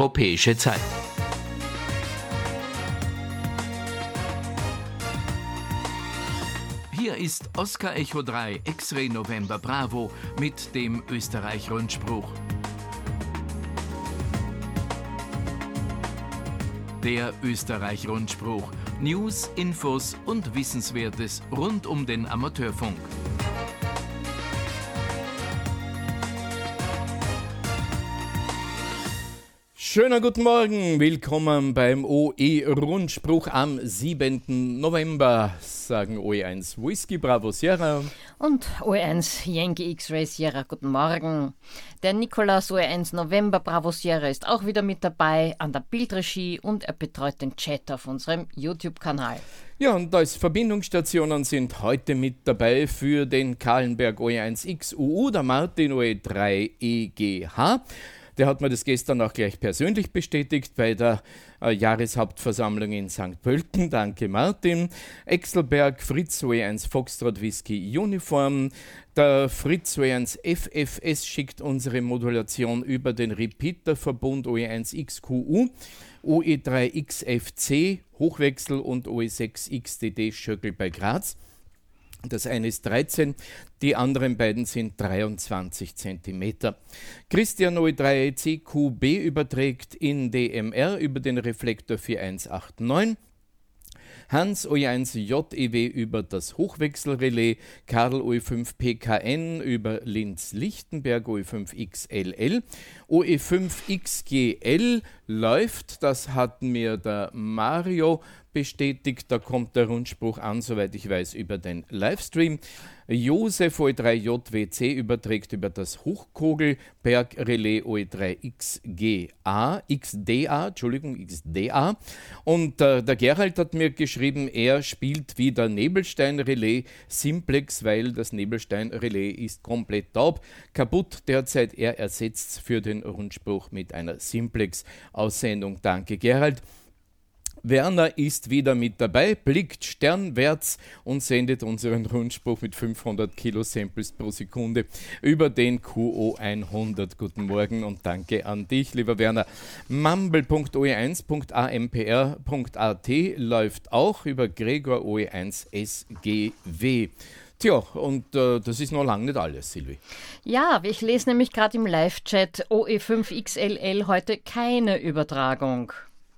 Europäische Zeit. Hier ist Oscar Echo 3 X-Ray November Bravo mit dem Österreich-Rundspruch. Der Österreich-Rundspruch. News, Infos und Wissenswertes rund um den Amateurfunk. Schönen guten Morgen, willkommen beim OE-Rundspruch am 7. November, sagen OE1 Whisky Bravo Sierra. Und OE1 Yankee X-Ray Sierra, guten Morgen. Der Nikolaus OE1 November Bravo Sierra ist auch wieder mit dabei an der Bildregie und er betreut den Chat auf unserem YouTube-Kanal. Ja, und als Verbindungsstationen sind heute mit dabei für den Kahlenberg OE1X UU der Martin OE3 EGH. Der hat mir das gestern auch gleich persönlich bestätigt bei der äh, Jahreshauptversammlung in St. Pölten. Danke, Martin. Exelberg, Fritz W1 Foxtrot Whisky Uniform. Der Fritz W1 FFS schickt unsere Modulation über den Repeater-Verbund OE1XQU. OE3XFC Hochwechsel und OE6XDD Schöckel bei Graz. Das eine ist 13, die anderen beiden sind 23 cm. Christian OE3 CQB überträgt in DMR über den Reflektor 4189. Hans OE1 JEW über das Hochwechselrelais, Karl OE5 PKN über Linz-Lichtenberg OE5 XLL, OE5 XGL läuft, das hat mir der Mario bestätigt. Da kommt der Rundspruch an, soweit ich weiß, über den Livestream. Josef OE3JWC überträgt über das Hochkogelberg-Relais OE3XGA, XDA, Entschuldigung, XDA. Und äh, der Gerald hat mir geschrieben, er spielt wieder Nebelstein-Relais Simplex, weil das Nebelstein-Relais ist komplett taub, kaputt derzeit. Er ersetzt für den Rundspruch mit einer Simplex-Aussendung. Danke, Gerald. Werner ist wieder mit dabei, blickt sternwärts und sendet unseren Rundspruch mit 500 Kilo Samples pro Sekunde über den QO 100. Guten Morgen und danke an dich, lieber Werner. mumble.oe1.ampr.at läuft auch über Gregor OE1 SGW. Tja, und äh, das ist noch lange nicht alles, Silvi. Ja, ich lese nämlich gerade im Live-Chat OE5XLL heute keine Übertragung.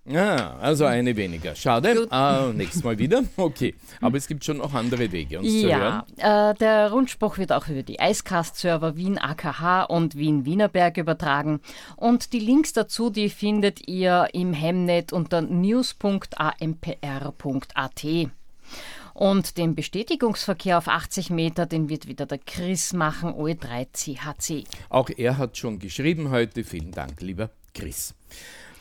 Ja, also eine weniger. Schade. Ah, nächstes Mal wieder. Okay. Aber es gibt schon noch andere Wege, uns ja, zu hören. Äh, der Rundspruch wird auch über die Icecast-Server Wien AKH und Wien Wienerberg übertragen. Und die Links dazu, die findet ihr im Hemnet unter news.ampr.at. Und den Bestätigungsverkehr auf 80 Meter, den wird wieder der Chris machen, OE3CHC. Auch er hat schon geschrieben heute. Vielen Dank, lieber Chris.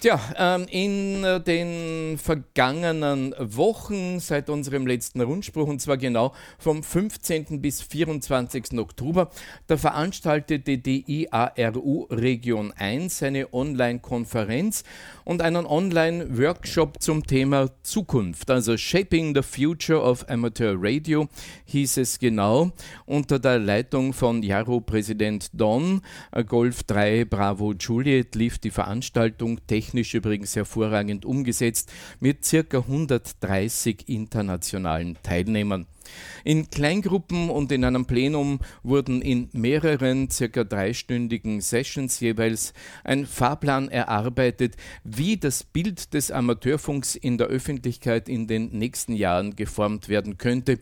Tja, ähm, in äh, den vergangenen Wochen seit unserem letzten Rundspruch, und zwar genau vom 15. bis 24. Oktober, da veranstaltete die IARU Region 1 eine Online-Konferenz und einen Online-Workshop zum Thema Zukunft, also Shaping the Future of Amateur Radio hieß es genau, unter der Leitung von Jaro-Präsident Don, äh, Golf 3 Bravo Juliet lief die Veranstaltung technisch technisch übrigens hervorragend umgesetzt, mit circa 130 internationalen Teilnehmern. In Kleingruppen und in einem Plenum wurden in mehreren circa dreistündigen Sessions jeweils ein Fahrplan erarbeitet, wie das Bild des Amateurfunks in der Öffentlichkeit in den nächsten Jahren geformt werden könnte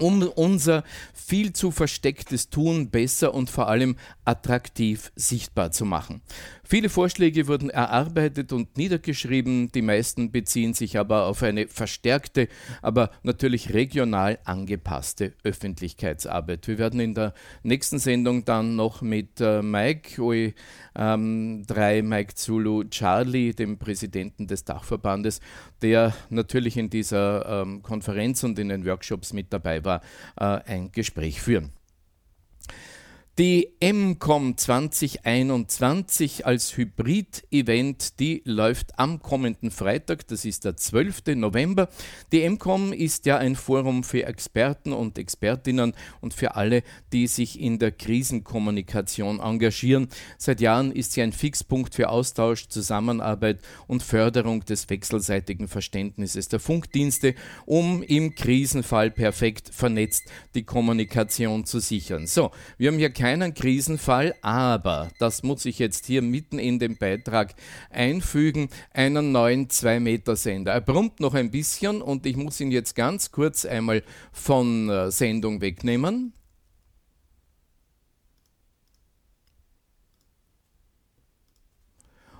um unser viel zu verstecktes Tun besser und vor allem attraktiv sichtbar zu machen. Viele Vorschläge wurden erarbeitet und niedergeschrieben, die meisten beziehen sich aber auf eine verstärkte, aber natürlich regional angepasste Öffentlichkeitsarbeit. Wir werden in der nächsten Sendung dann noch mit äh, Mike, OE, ähm, 3 Mike Zulu Charlie, dem Präsidenten des Dachverbandes, der natürlich in dieser ähm, Konferenz und in den Workshops mit dabei war, äh, ein Gespräch führen. Die MCOM 2021 als Hybrid-Event, die läuft am kommenden Freitag, das ist der 12. November. Die MCOM ist ja ein Forum für Experten und Expertinnen und für alle, die sich in der Krisenkommunikation engagieren. Seit Jahren ist sie ein Fixpunkt für Austausch, Zusammenarbeit und Förderung des wechselseitigen Verständnisses der Funkdienste, um im Krisenfall perfekt vernetzt die Kommunikation zu sichern. So, wir haben hier keinen Krisenfall, aber, das muss ich jetzt hier mitten in den Beitrag einfügen, einen neuen 2-Meter-Sender. Er brummt noch ein bisschen und ich muss ihn jetzt ganz kurz einmal von äh, Sendung wegnehmen.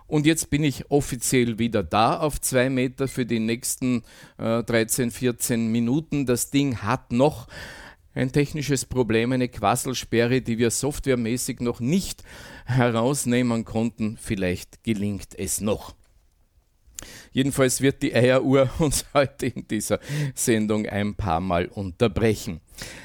Und jetzt bin ich offiziell wieder da auf zwei Meter für die nächsten äh, 13, 14 Minuten. Das Ding hat noch ein technisches Problem, eine Quasselsperre, die wir softwaremäßig noch nicht herausnehmen konnten. Vielleicht gelingt es noch. Jedenfalls wird die Eieruhr uns heute in dieser Sendung ein paar Mal unterbrechen.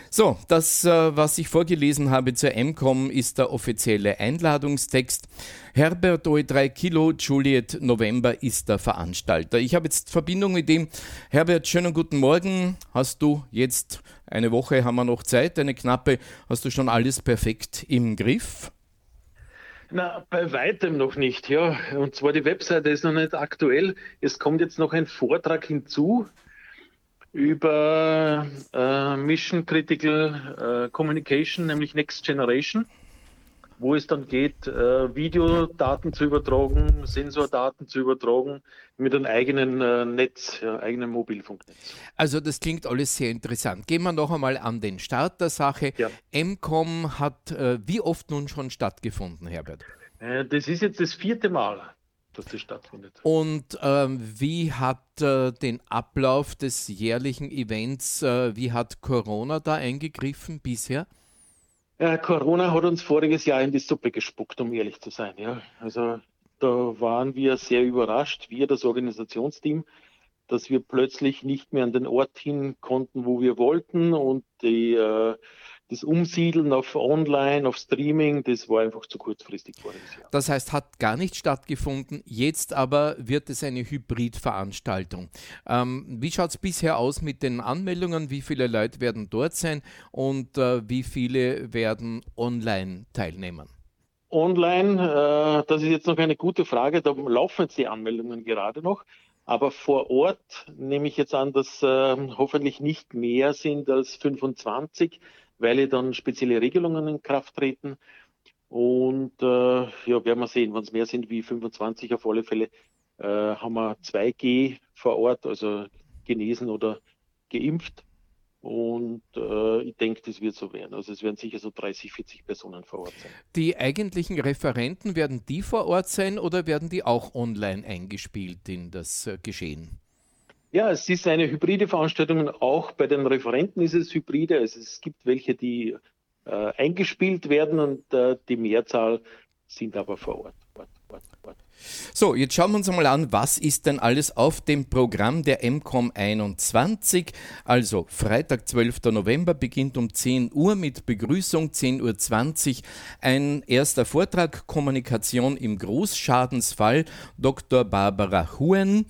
So, das, äh, was ich vorgelesen habe zur MCOM, ist der offizielle Einladungstext. Herbert OE3 Kilo Juliet November ist der Veranstalter. Ich habe jetzt Verbindung mit ihm. Herbert, schönen guten Morgen. Hast du jetzt eine Woche, haben wir noch Zeit, eine knappe, hast du schon alles perfekt im Griff? Na, bei weitem noch nicht, ja. Und zwar die Webseite ist noch nicht aktuell. Es kommt jetzt noch ein Vortrag hinzu über äh, Mission Critical äh, Communication, nämlich Next Generation, wo es dann geht, äh, Videodaten zu übertragen, Sensordaten zu übertragen mit einem eigenen äh, Netz, ja, eigenen Mobilfunknetz. Also das klingt alles sehr interessant. Gehen wir noch einmal an den Start der Sache. Ja. MCOM hat äh, wie oft nun schon stattgefunden, Herbert? Äh, das ist jetzt das vierte Mal dass das stattfindet. Und ähm, wie hat äh, den Ablauf des jährlichen Events, äh, wie hat Corona da eingegriffen bisher? Äh, Corona hat uns voriges Jahr in die Suppe gespuckt, um ehrlich zu sein. Ja. Also da waren wir sehr überrascht, wir, das Organisationsteam, dass wir plötzlich nicht mehr an den Ort hin konnten, wo wir wollten und die äh, das Umsiedeln auf Online, auf Streaming, das war einfach zu kurzfristig Jahr. Das heißt, hat gar nicht stattgefunden. Jetzt aber wird es eine Hybridveranstaltung. Ähm, wie schaut es bisher aus mit den Anmeldungen? Wie viele Leute werden dort sein und äh, wie viele werden online teilnehmen? Online, äh, das ist jetzt noch eine gute Frage. Da laufen jetzt die Anmeldungen gerade noch. Aber vor Ort nehme ich jetzt an, dass äh, hoffentlich nicht mehr sind als 25 weil dann spezielle Regelungen in Kraft treten. Und äh, ja, werden wir sehen, wenn es mehr sind wie 25 auf alle Fälle, äh, haben wir 2G vor Ort, also genesen oder geimpft. Und äh, ich denke, das wird so werden. Also es werden sicher so 30, 40 Personen vor Ort sein. Die eigentlichen Referenten, werden die vor Ort sein oder werden die auch online eingespielt in das äh, Geschehen? Ja, es ist eine hybride Veranstaltung. Auch bei den Referenten ist es hybride. Also es gibt welche, die äh, eingespielt werden und äh, die Mehrzahl sind aber vor Ort. Ort, Ort, Ort. So, jetzt schauen wir uns mal an, was ist denn alles auf dem Programm der MCOM 21. Also Freitag, 12. November beginnt um 10 Uhr mit Begrüßung, 10.20 Uhr ein erster Vortrag, Kommunikation im Großschadensfall, Dr. Barbara Huen.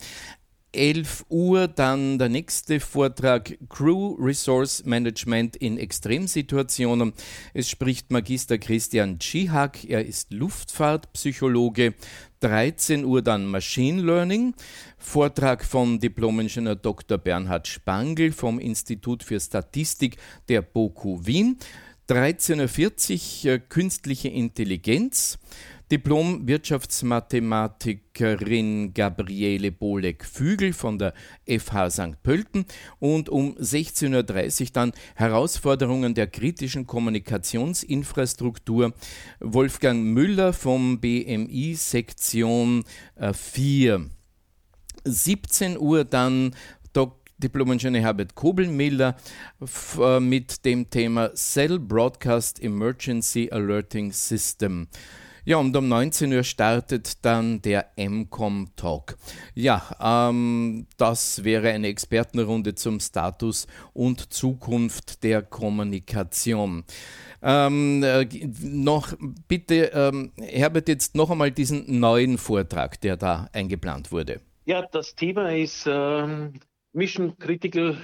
11 Uhr dann der nächste Vortrag Crew Resource Management in Extremsituationen. Es spricht Magister Christian Tschihak, er ist Luftfahrtpsychologe. 13 Uhr dann Machine Learning, Vortrag von Diplom-Ingenieur Dr. Bernhard Spangl vom Institut für Statistik der BOKU Wien. 13.40 Uhr äh, Künstliche Intelligenz. Diplom-Wirtschaftsmathematikerin Gabriele Bolek-Fügel von der FH St. Pölten und um 16.30 Uhr dann Herausforderungen der kritischen Kommunikationsinfrastruktur Wolfgang Müller vom BMI Sektion 4. 17 Uhr dann Diplom-Ingenieur Herbert Kobelmiller äh, mit dem Thema Cell Broadcast Emergency Alerting System. Ja, und um 19 Uhr startet dann der MCOM Talk. Ja, ähm, das wäre eine Expertenrunde zum Status und Zukunft der Kommunikation. Ähm, äh, noch bitte, ähm, Herbert, jetzt noch einmal diesen neuen Vortrag, der da eingeplant wurde. Ja, das Thema ist ähm, Mission Critical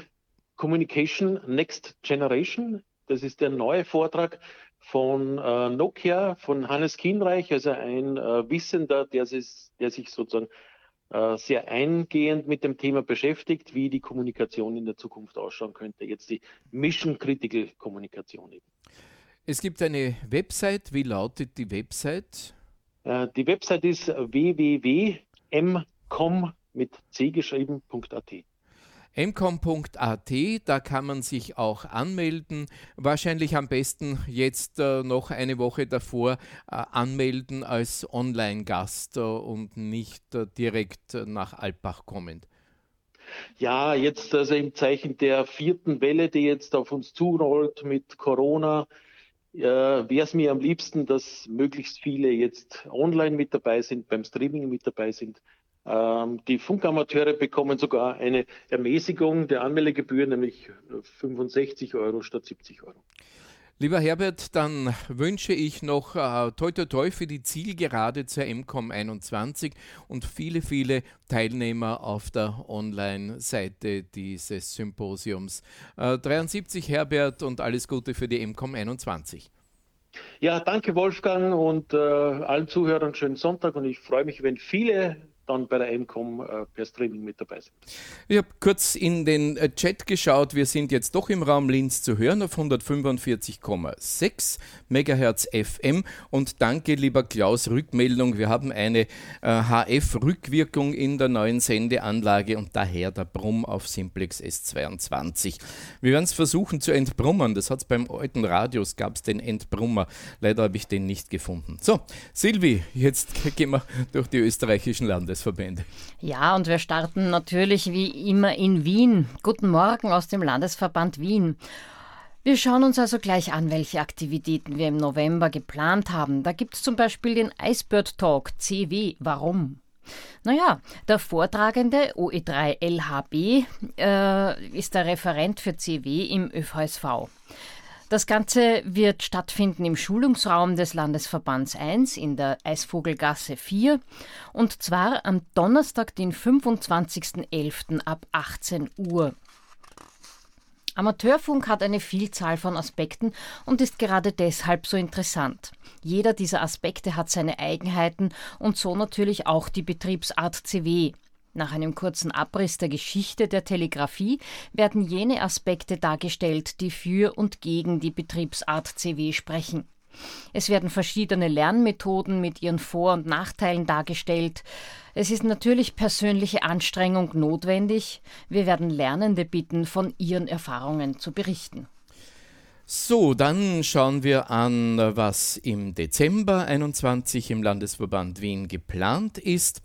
Communication Next Generation. Das ist der neue Vortrag von äh, Nokia, von Hannes Kienreich, also ein äh, Wissender, der sich, der sich sozusagen äh, sehr eingehend mit dem Thema beschäftigt, wie die Kommunikation in der Zukunft ausschauen könnte. Jetzt die Mission Critical Kommunikation eben. Es gibt eine Website. Wie lautet die Website? Äh, die Website ist www.mcom mit c geschrieben.at mcom.at, da kann man sich auch anmelden. Wahrscheinlich am besten jetzt äh, noch eine Woche davor äh, anmelden als Online-Gast äh, und nicht äh, direkt nach Alpbach kommend. Ja, jetzt also im Zeichen der vierten Welle, die jetzt auf uns zurollt mit Corona, äh, wäre es mir am liebsten, dass möglichst viele jetzt online mit dabei sind, beim Streaming mit dabei sind. Ähm, die Funkamateure bekommen sogar eine Ermäßigung der Anmeldegebühr, nämlich 65 Euro statt 70 Euro. Lieber Herbert, dann wünsche ich noch äh, toi toi toi für die Zielgerade zur MCOM 21 und viele, viele Teilnehmer auf der Online-Seite dieses Symposiums. Äh, 73 Herbert und alles Gute für die MCOM 21. Ja, danke Wolfgang und äh, allen Zuhörern schönen Sonntag und ich freue mich, wenn viele dann bei der MCOM äh, per Streaming mit dabei sind. Ich habe kurz in den äh, Chat geschaut. Wir sind jetzt doch im Raum Linz zu hören auf 145,6 MHz FM. Und danke, lieber Klaus, Rückmeldung. Wir haben eine äh, HF-Rückwirkung in der neuen Sendeanlage und daher der Brumm auf Simplex S22. Wir werden es versuchen zu entbrummern. Das hat es beim alten Radios, gab es den Entbrummer. Leider habe ich den nicht gefunden. So, Silvi, jetzt gehen wir durch die österreichischen Landes. Landesverbände. Ja, und wir starten natürlich wie immer in Wien. Guten Morgen aus dem Landesverband Wien. Wir schauen uns also gleich an, welche Aktivitäten wir im November geplant haben. Da gibt es zum Beispiel den Icebird Talk CW. Warum? Naja, der Vortragende OE3 LHB äh, ist der Referent für CW im ÖVSV. Das Ganze wird stattfinden im Schulungsraum des Landesverbands 1 in der Eisvogelgasse 4 und zwar am Donnerstag, den 25.11. ab 18 Uhr. Amateurfunk hat eine Vielzahl von Aspekten und ist gerade deshalb so interessant. Jeder dieser Aspekte hat seine Eigenheiten und so natürlich auch die Betriebsart CW. Nach einem kurzen Abriss der Geschichte der Telegrafie werden jene Aspekte dargestellt, die für und gegen die Betriebsart CW sprechen. Es werden verschiedene Lernmethoden mit ihren Vor- und Nachteilen dargestellt. Es ist natürlich persönliche Anstrengung notwendig. Wir werden Lernende bitten, von ihren Erfahrungen zu berichten. So, dann schauen wir an, was im Dezember 21 im Landesverband Wien geplant ist.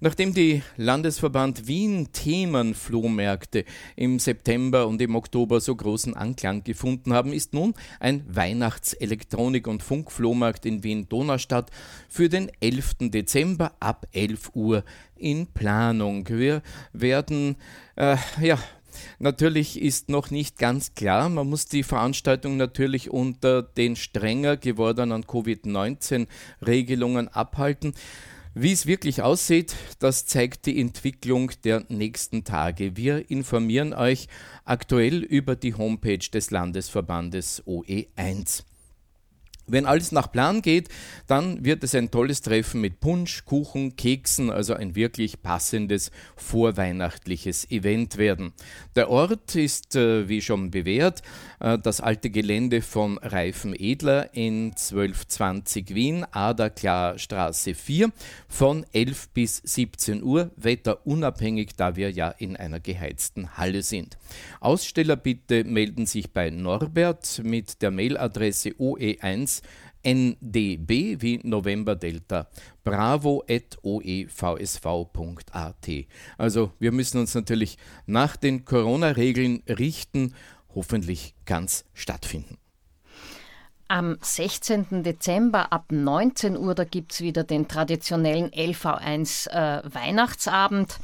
Nachdem die Landesverband Wien Themenflohmärkte im September und im Oktober so großen Anklang gefunden haben, ist nun ein Weihnachtselektronik- und Funkflohmarkt in Wien-Donaustadt für den 11. Dezember ab 11 Uhr in Planung. Wir werden, äh, ja, Natürlich ist noch nicht ganz klar, man muss die Veranstaltung natürlich unter den strenger gewordenen Covid-19-Regelungen abhalten. Wie es wirklich aussieht, das zeigt die Entwicklung der nächsten Tage. Wir informieren euch aktuell über die Homepage des Landesverbandes OE1. Wenn alles nach Plan geht, dann wird es ein tolles Treffen mit Punsch, Kuchen, Keksen, also ein wirklich passendes vorweihnachtliches Event werden. Der Ort ist, äh, wie schon bewährt, äh, das alte Gelände von Reifen Edler in 1220 Wien, Aderklar Straße 4, von 11 bis 17 Uhr, wetterunabhängig, da wir ja in einer geheizten Halle sind. Aussteller bitte melden sich bei Norbert mit der Mailadresse oe1 ndb wie November Delta bravo.oevsv.at. Also wir müssen uns natürlich nach den Corona-Regeln richten. Hoffentlich ganz stattfinden. Am 16. Dezember ab 19 Uhr, da gibt es wieder den traditionellen LV1 äh, Weihnachtsabend.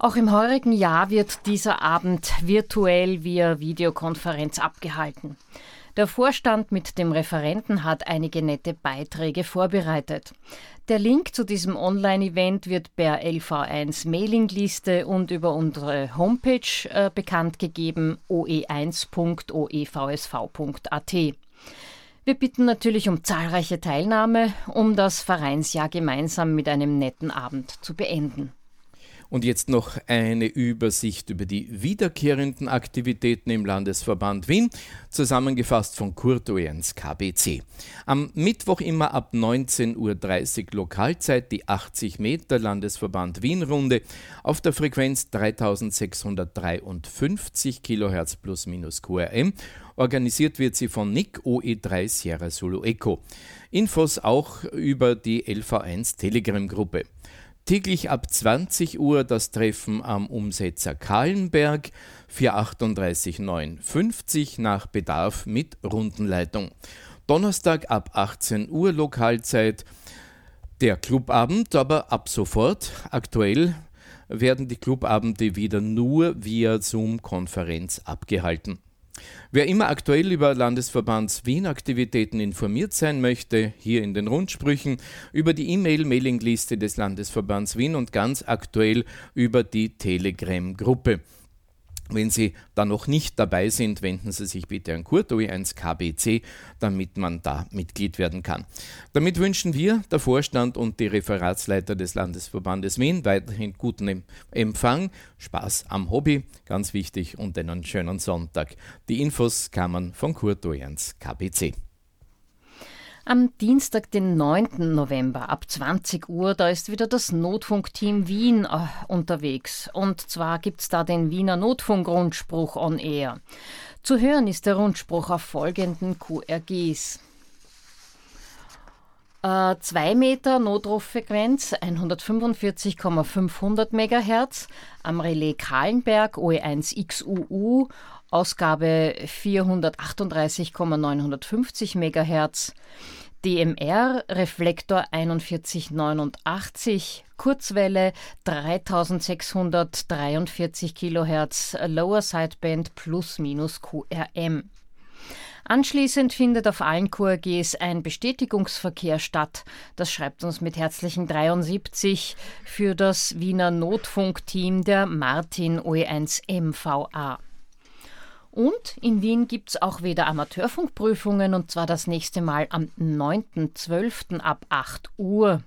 Auch im heurigen Jahr wird dieser Abend virtuell via Videokonferenz abgehalten. Der Vorstand mit dem Referenten hat einige nette Beiträge vorbereitet. Der Link zu diesem Online-Event wird per LV1 Mailingliste und über unsere Homepage äh, bekannt gegeben oe1.oevsv.at. Wir bitten natürlich um zahlreiche Teilnahme, um das Vereinsjahr gemeinsam mit einem netten Abend zu beenden. Und jetzt noch eine Übersicht über die wiederkehrenden Aktivitäten im Landesverband Wien, zusammengefasst von Kurt Oehens KBC. Am Mittwoch immer ab 19.30 Uhr Lokalzeit die 80 Meter Landesverband Wien Runde auf der Frequenz 3653 kHz plus minus QRM. Organisiert wird sie von NIC OE3 Sierra Solo Echo. Infos auch über die LV1 Telegram-Gruppe. Täglich ab 20 Uhr das Treffen am Umsetzer Kahlenberg 438950 nach Bedarf mit Rundenleitung. Donnerstag ab 18 Uhr Lokalzeit der Clubabend, aber ab sofort aktuell werden die Clubabende wieder nur via Zoom-Konferenz abgehalten. Wer immer aktuell über Landesverbands Wien-Aktivitäten informiert sein möchte, hier in den Rundsprüchen, über die E-Mail-Mailingliste des Landesverbands Wien und ganz aktuell über die Telegram-Gruppe. Wenn Sie da noch nicht dabei sind, wenden Sie sich bitte an Kurt OE1 KBC, damit man da Mitglied werden kann. Damit wünschen wir, der Vorstand und die Referatsleiter des Landesverbandes Wien, weiterhin guten Empfang, Spaß am Hobby, ganz wichtig, und einen schönen Sonntag. Die Infos kamen von Kurt OE1 KBC. Am Dienstag, den 9. November ab 20 Uhr, da ist wieder das Notfunkteam Wien äh, unterwegs. Und zwar gibt es da den Wiener Notfunkrundspruch on Air. Zu hören ist der Rundspruch auf folgenden QRGs. 2 äh, Meter Notrufrequenz 145,500 MHz am Relais Kahlenberg OE1XUU Ausgabe 438,950 MHz, DMR Reflektor 4189, Kurzwelle 3643 kHz, Lower Sideband plus minus QRM. Anschließend findet auf allen QRGs ein Bestätigungsverkehr statt. Das schreibt uns mit herzlichen 73 für das Wiener Notfunkteam der Martin OE1 MVA. Und in Wien gibt es auch wieder Amateurfunkprüfungen und zwar das nächste Mal am 9.12. ab 8 Uhr.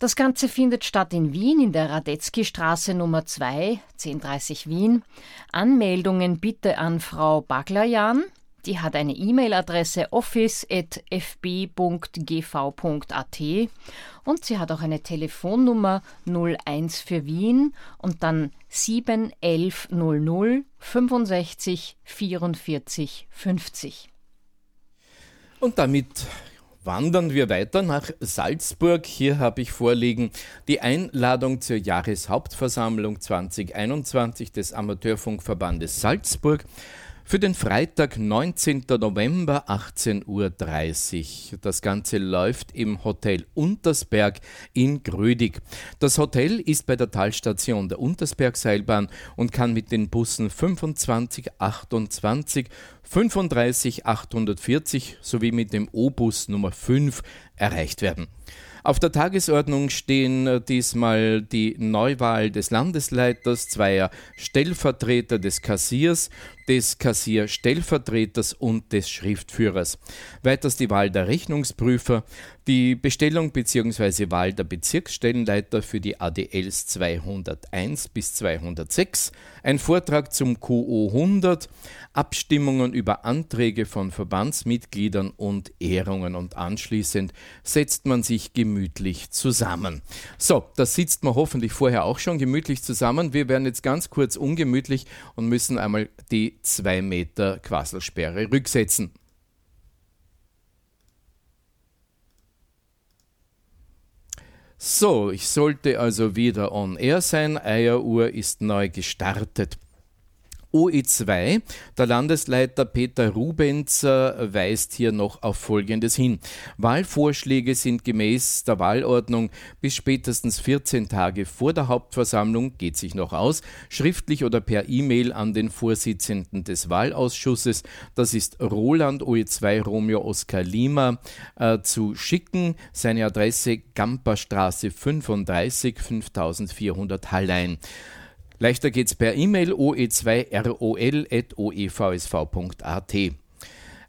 Das Ganze findet statt in Wien in der Radetzky-Straße Nummer 2, 1030 Wien. Anmeldungen bitte an Frau Baglajan. Die hat eine E-Mail-Adresse office.fb.gv.at und sie hat auch eine Telefonnummer 01 für Wien und dann 71100 65 44 50. Und damit wandern wir weiter nach Salzburg. Hier habe ich vorliegen die Einladung zur Jahreshauptversammlung 2021 des Amateurfunkverbandes Salzburg. Für den Freitag, 19. November, 18.30 Uhr. Das Ganze läuft im Hotel Untersberg in Grödig. Das Hotel ist bei der Talstation der Untersbergseilbahn und kann mit den Bussen 25, 28, 35, 840 sowie mit dem O-Bus Nummer 5 erreicht werden. Auf der Tagesordnung stehen äh, diesmal die Neuwahl des Landesleiters, zweier Stellvertreter des Kassiers, des Kassierstellvertreters und des Schriftführers. Weiters die Wahl der Rechnungsprüfer, die Bestellung bzw. Wahl der Bezirksstellenleiter für die ADLs 201 bis 206, ein Vortrag zum QO 100, Abstimmungen über Anträge von Verbandsmitgliedern und Ehrungen und anschließend setzt man sich gemütlich zusammen. So, das sitzt man hoffentlich vorher auch schon gemütlich zusammen. Wir werden jetzt ganz kurz ungemütlich und müssen einmal die zwei Meter Quasselsperre rücksetzen. So, ich sollte also wieder on air sein. Eieruhr ist neu gestartet. OE2, der Landesleiter Peter Rubenzer weist hier noch auf Folgendes hin. Wahlvorschläge sind gemäß der Wahlordnung bis spätestens 14 Tage vor der Hauptversammlung, geht sich noch aus, schriftlich oder per E-Mail an den Vorsitzenden des Wahlausschusses, das ist Roland OE2 Romeo Oskar Lima, äh, zu schicken. Seine Adresse Gamperstraße 35 5400 Hallein. Leichter geht's per E-Mail oe2rol.oevsv.at.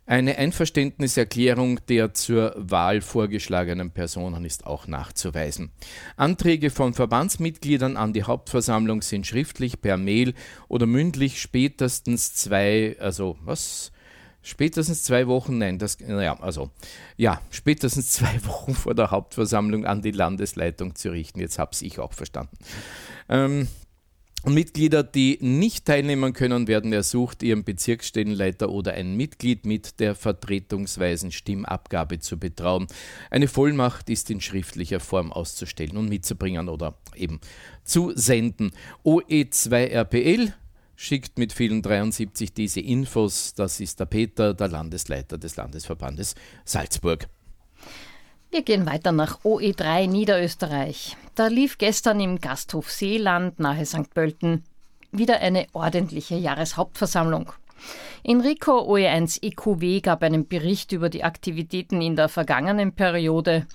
Eine Einverständniserklärung der zur Wahl vorgeschlagenen Personen ist auch nachzuweisen. Anträge von Verbandsmitgliedern an die Hauptversammlung sind schriftlich per Mail oder mündlich spätestens zwei, also was? Spätestens zwei Wochen, nein, das, naja, also, ja, spätestens zwei Wochen vor der Hauptversammlung an die Landesleitung zu richten. Jetzt habe ich auch verstanden. Ähm, Mitglieder, die nicht teilnehmen können, werden ersucht, ihren Bezirksstellenleiter oder ein Mitglied mit der vertretungsweisen Stimmabgabe zu betrauen. Eine Vollmacht ist in schriftlicher Form auszustellen und mitzubringen oder eben zu senden. OE2RPL schickt mit vielen 73 diese Infos. Das ist der Peter, der Landesleiter des Landesverbandes Salzburg. Wir gehen weiter nach OE3 Niederösterreich. Da lief gestern im Gasthof Seeland nahe St. Pölten wieder eine ordentliche Jahreshauptversammlung. Enrico OE1 EQW gab einen Bericht über die Aktivitäten in der vergangenen Periode.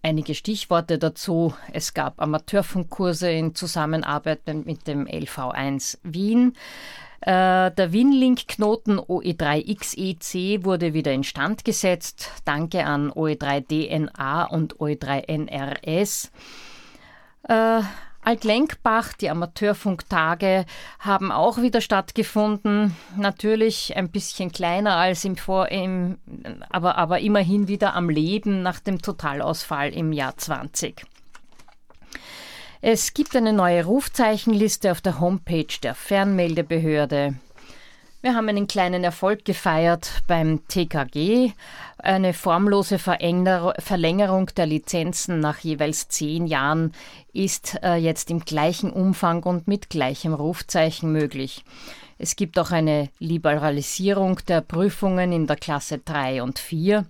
Einige Stichworte dazu. Es gab Amateurfunkkurse in Zusammenarbeit mit dem LV1 Wien. Äh, der Winlink-Knoten OE3XEC wurde wieder instand gesetzt. Danke an OE3DNA und OE3NRS. Äh, Altlenkbach, die Amateurfunktage haben auch wieder stattgefunden. Natürlich ein bisschen kleiner als im Vor, im, aber, aber immerhin wieder am Leben nach dem Totalausfall im Jahr 20. Es gibt eine neue Rufzeichenliste auf der Homepage der Fernmeldebehörde. Wir haben einen kleinen Erfolg gefeiert beim TKG. Eine formlose Verlängerung der Lizenzen nach jeweils zehn Jahren ist äh, jetzt im gleichen Umfang und mit gleichem Rufzeichen möglich. Es gibt auch eine Liberalisierung der Prüfungen in der Klasse 3 und 4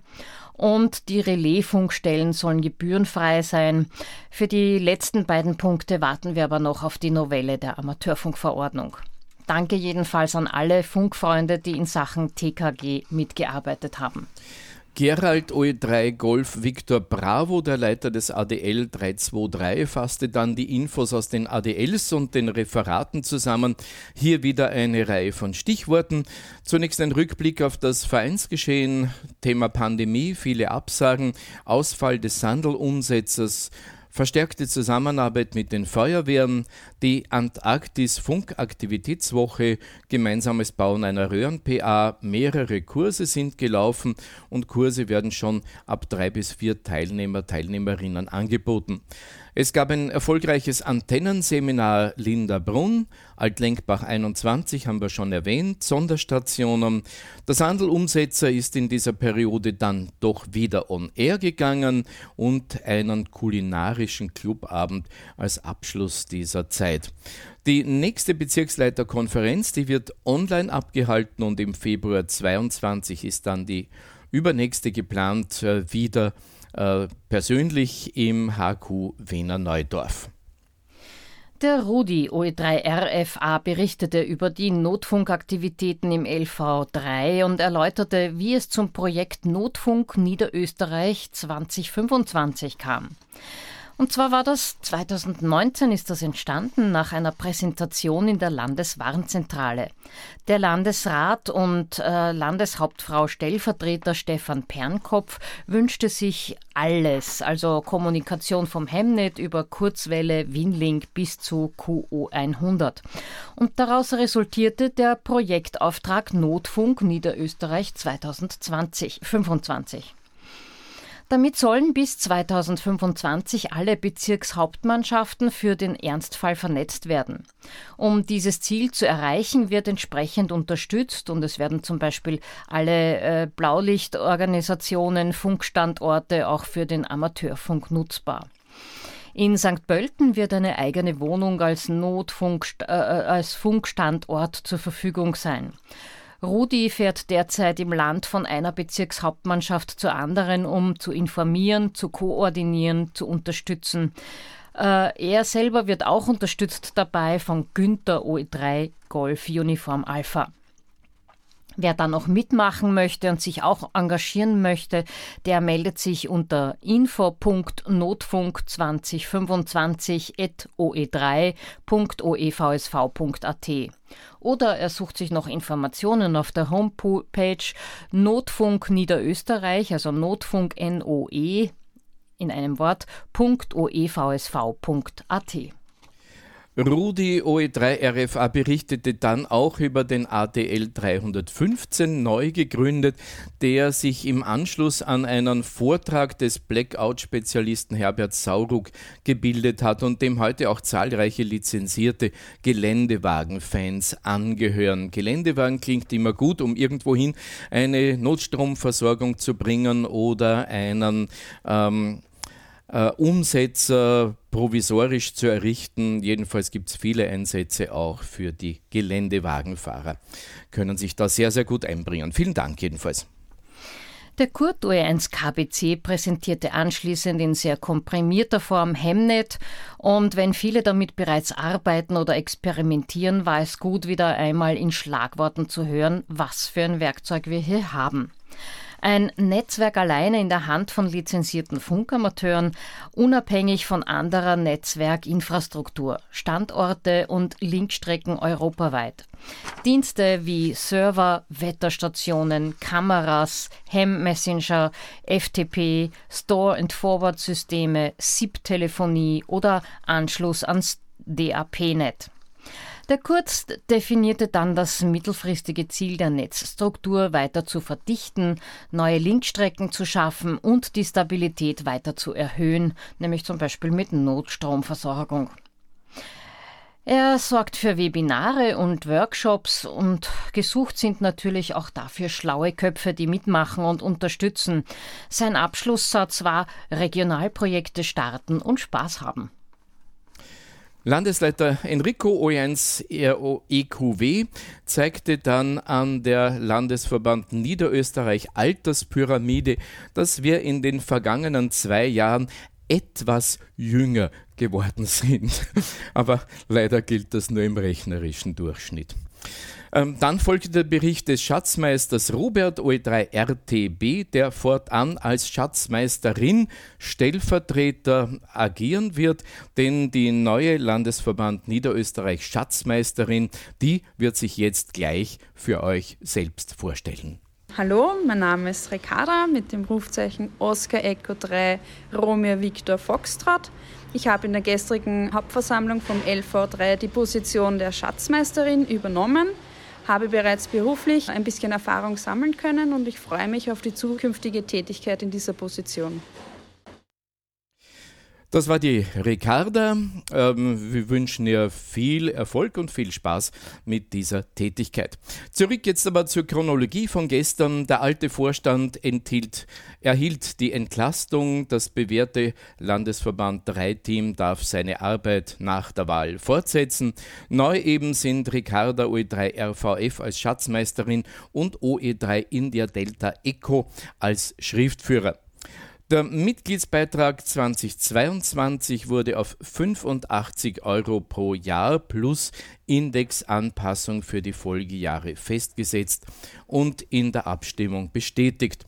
und die Relaisfunkstellen sollen gebührenfrei sein. Für die letzten beiden Punkte warten wir aber noch auf die Novelle der Amateurfunkverordnung. Danke jedenfalls an alle Funkfreunde, die in Sachen TKG mitgearbeitet haben. Gerald OE3 Golf Victor Bravo, der Leiter des ADL 323, fasste dann die Infos aus den ADLs und den Referaten zusammen. Hier wieder eine Reihe von Stichworten. Zunächst ein Rückblick auf das Vereinsgeschehen, Thema Pandemie, viele Absagen, Ausfall des Sandelumsetzers, verstärkte Zusammenarbeit mit den Feuerwehren, die Antarktis-Funkaktivitätswoche, gemeinsames Bauen einer Röhren-PA, mehrere Kurse sind gelaufen und Kurse werden schon ab drei bis vier Teilnehmer, Teilnehmerinnen angeboten. Es gab ein erfolgreiches Antennenseminar Linderbrunn, Altlenkbach 21 haben wir schon erwähnt, Sonderstationen. Der Sandelumsetzer ist in dieser Periode dann doch wieder on air gegangen und einen kulinarischen Clubabend als Abschluss dieser Zeit. Die nächste Bezirksleiterkonferenz, die wird online abgehalten und im Februar 22 ist dann die übernächste geplant äh, wieder äh, persönlich im HQ Wiener Neudorf. Der Rudi OE3RFA berichtete über die Notfunkaktivitäten im LV3 und erläuterte, wie es zum Projekt Notfunk Niederösterreich 2025 kam. Und zwar war das 2019 ist das entstanden nach einer Präsentation in der Landeswarnzentrale. Der Landesrat und äh, Landeshauptfrau Stellvertreter Stefan Pernkopf wünschte sich alles, also Kommunikation vom Hemnet über Kurzwelle, Winlink bis zu QO100. Und daraus resultierte der Projektauftrag Notfunk Niederösterreich 2020 25. Damit sollen bis 2025 alle Bezirkshauptmannschaften für den Ernstfall vernetzt werden. Um dieses Ziel zu erreichen, wird entsprechend unterstützt und es werden zum Beispiel alle äh, Blaulichtorganisationen, Funkstandorte auch für den Amateurfunk nutzbar. In St. Pölten wird eine eigene Wohnung als Notfunk, äh, äh, als Funkstandort zur Verfügung sein. Rudi fährt derzeit im Land von einer Bezirkshauptmannschaft zur anderen, um zu informieren, zu koordinieren, zu unterstützen. Äh, er selber wird auch unterstützt dabei von Günther OE3 Golf Uniform Alpha. Wer da noch mitmachen möchte und sich auch engagieren möchte, der meldet sich unter info.notfunk2025.oe3.oevsv.at. Oder er sucht sich noch Informationen auf der Homepage Notfunk Niederösterreich, also Notfunk NOE in einem Wort, .oevsv.at. Rudi OE3 RFA berichtete dann auch über den ATL 315, neu gegründet, der sich im Anschluss an einen Vortrag des Blackout-Spezialisten Herbert Sauruck gebildet hat und dem heute auch zahlreiche lizenzierte Geländewagen-Fans angehören. Geländewagen klingt immer gut, um irgendwohin eine Notstromversorgung zu bringen oder einen ähm, äh, Umsetzer provisorisch zu errichten. Jedenfalls gibt es viele Einsätze auch für die Geländewagenfahrer. Können sich da sehr, sehr gut einbringen. Vielen Dank jedenfalls. Der Kurt OE1 KBC präsentierte anschließend in sehr komprimierter Form Hemnet und wenn viele damit bereits arbeiten oder experimentieren, war es gut, wieder einmal in Schlagworten zu hören, was für ein Werkzeug wir hier haben. Ein Netzwerk alleine in der Hand von lizenzierten Funkamateuren, unabhängig von anderer Netzwerkinfrastruktur, Standorte und Linkstrecken europaweit. Dienste wie Server, Wetterstationen, Kameras, Hem-Messenger, FTP, Store-and-Forward-Systeme, SIP-Telefonie oder Anschluss ans DAP-Net. Der Kurz definierte dann das mittelfristige Ziel der Netzstruktur weiter zu verdichten, neue Linkstrecken zu schaffen und die Stabilität weiter zu erhöhen, nämlich zum Beispiel mit Notstromversorgung. Er sorgt für Webinare und Workshops und gesucht sind natürlich auch dafür schlaue Köpfe, die mitmachen und unterstützen. Sein Abschlusssatz war Regionalprojekte starten und Spaß haben. Landesleiter Enrico O1 EQW zeigte dann an der Landesverband Niederösterreich Alterspyramide, dass wir in den vergangenen zwei Jahren etwas jünger geworden sind. Aber leider gilt das nur im rechnerischen Durchschnitt. Ähm, dann folgte der Bericht des Schatzmeisters Robert OE3 RTB, der fortan als Schatzmeisterin Stellvertreter agieren wird, denn die neue Landesverband Niederösterreich Schatzmeisterin, die wird sich jetzt gleich für euch selbst vorstellen. Hallo, mein Name ist Ricarda mit dem Rufzeichen Oscar Echo 3 Romeo Victor Foxtrot. Ich habe in der gestrigen Hauptversammlung vom LV3 die Position der Schatzmeisterin übernommen habe bereits beruflich ein bisschen Erfahrung sammeln können und ich freue mich auf die zukünftige Tätigkeit in dieser Position. Das war die Ricarda. Ähm, wir wünschen ihr viel Erfolg und viel Spaß mit dieser Tätigkeit. Zurück jetzt aber zur Chronologie von gestern. Der alte Vorstand enthielt, erhielt die Entlastung. Das bewährte Landesverband 3-Team darf seine Arbeit nach der Wahl fortsetzen. Neu eben sind Ricarda OE3 RVF als Schatzmeisterin und OE3 India Delta Eco als Schriftführer. Der Mitgliedsbeitrag 2022 wurde auf 85 Euro pro Jahr plus Indexanpassung für die Folgejahre festgesetzt und in der Abstimmung bestätigt.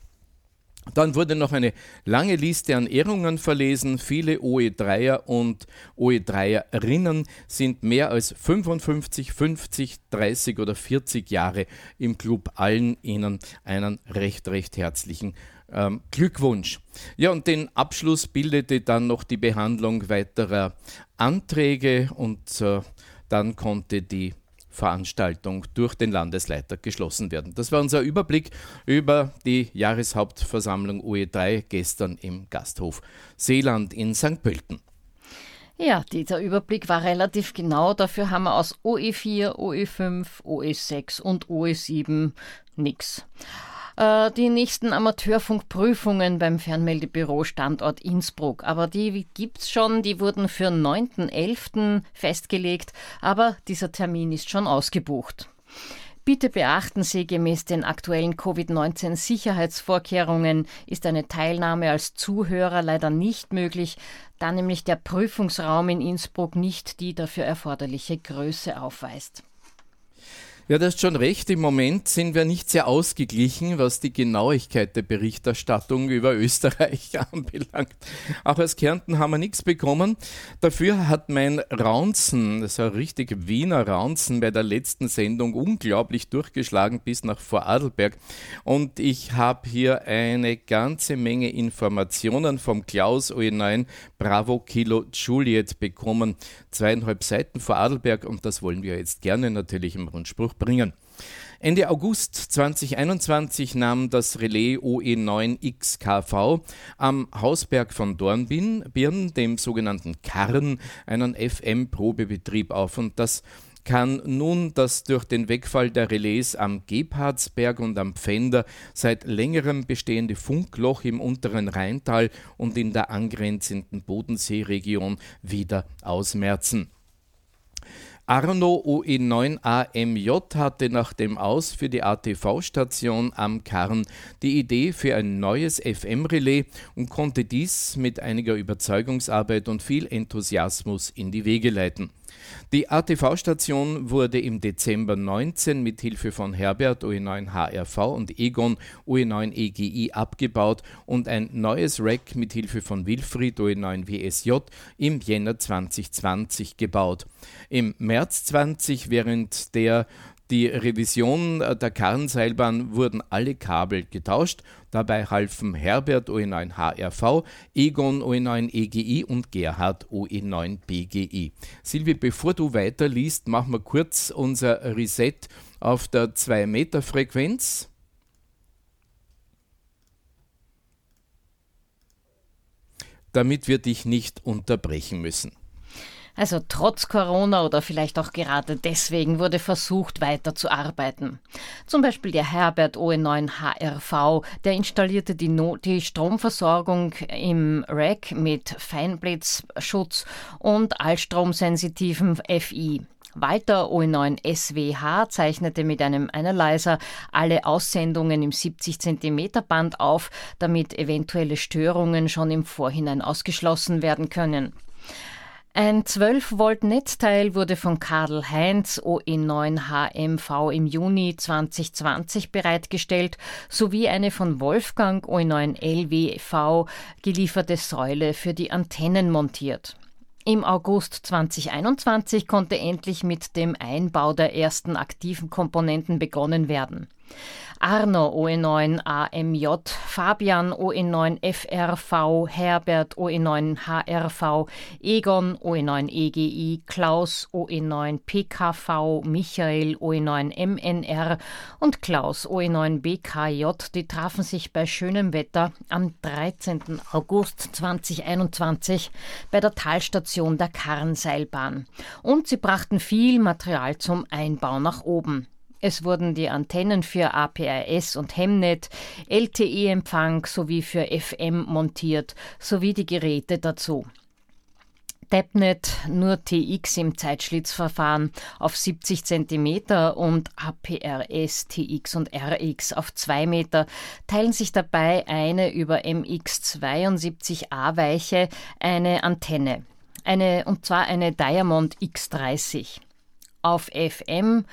Dann wurde noch eine lange Liste an Ehrungen verlesen. Viele OE3er und OE3erinnen sind mehr als 55, 50, 30 oder 40 Jahre im Club. Allen ihnen einen recht, recht herzlichen ähm, Glückwunsch. Ja, und den Abschluss bildete dann noch die Behandlung weiterer Anträge und äh, dann konnte die Veranstaltung durch den Landesleiter geschlossen werden. Das war unser Überblick über die Jahreshauptversammlung UE3 gestern im Gasthof Seeland in St. Pölten. Ja, dieser Überblick war relativ genau. Dafür haben wir aus OE4, OE5, OE6 und OE7 nichts. Äh, die nächsten Amateurfunkprüfungen beim Fernmeldebüro Standort Innsbruck. Aber die gibt's schon, die wurden für 9.11. festgelegt, aber dieser Termin ist schon ausgebucht. Bitte beachten Sie, gemäß den aktuellen Covid-19-Sicherheitsvorkehrungen ist eine Teilnahme als Zuhörer leider nicht möglich, da nämlich der Prüfungsraum in Innsbruck nicht die dafür erforderliche Größe aufweist. Ja, das ist schon recht. Im Moment sind wir nicht sehr ausgeglichen, was die Genauigkeit der Berichterstattung über Österreich anbelangt. Auch aus Kärnten haben wir nichts bekommen. Dafür hat mein Raunzen, das war richtig Wiener Raunzen, bei der letzten Sendung unglaublich durchgeschlagen bis nach Vorarlberg. Und ich habe hier eine ganze Menge Informationen vom Klaus OE9 Bravo Kilo Juliet bekommen. Zweieinhalb Seiten Vorarlberg und das wollen wir jetzt gerne natürlich im Rundspruch bringen. Ende August 2021 nahm das Relais OE9XKV am Hausberg von Dornbirn, dem sogenannten Karren, einen FM-Probebetrieb auf und das kann nun das durch den Wegfall der Relais am Gebhardsberg und am Pfänder seit längerem bestehende Funkloch im unteren Rheintal und in der angrenzenden Bodenseeregion wieder ausmerzen. Arno OE9AMJ hatte nach dem Aus für die ATV-Station am Karn die Idee für ein neues FM-Relais und konnte dies mit einiger Überzeugungsarbeit und viel Enthusiasmus in die Wege leiten. Die ATV-Station wurde im Dezember 19 mit Hilfe von Herbert OE9HRV und Egon OE9EGI abgebaut und ein neues Rack mit Hilfe von Wilfried OE9WSJ im Jänner 2020 gebaut. Im März 20 während der die Revision der Karnseilbahn wurden alle Kabel getauscht. Dabei halfen Herbert OE9 HRV, Egon OE9 EGI und Gerhard OE9 BGI. Silvi, bevor du weiterliest, machen wir kurz unser Reset auf der 2-Meter-Frequenz. damit wir dich nicht unterbrechen müssen. Also trotz Corona oder vielleicht auch gerade deswegen wurde versucht, weiterzuarbeiten. Zum Beispiel der Herbert OE9 HRV, der installierte die, no die Stromversorgung im Rack mit Feinblitzschutz und allstromsensitiven FI. Walter OE9 SWH zeichnete mit einem Analyzer alle Aussendungen im 70 cm Band auf, damit eventuelle Störungen schon im Vorhinein ausgeschlossen werden können. Ein 12 Volt Netzteil wurde von Karl Heinz OE9 HMV im Juni 2020 bereitgestellt, sowie eine von Wolfgang OE9 LWV gelieferte Säule für die Antennen montiert. Im August 2021 konnte endlich mit dem Einbau der ersten aktiven Komponenten begonnen werden. Arno OE9 AMJ, Fabian OE9 FRV, Herbert OE9 HRV, Egon OE9 EGI, Klaus OE9 PKV, Michael OE9 MNR und Klaus OE9 BKJ, die trafen sich bei schönem Wetter am 13. August 2021 bei der Talstation der Karnseilbahn. Und sie brachten viel Material zum Einbau nach oben. Es wurden die Antennen für APRS und Hemnet, LTE-Empfang sowie für FM montiert, sowie die Geräte dazu. Depnet nur TX im Zeitschlitzverfahren auf 70 cm und APRS, TX und RX auf 2 Meter teilen sich dabei eine über MX72A Weiche eine Antenne. Eine, und zwar eine Diamond X30. Auf FM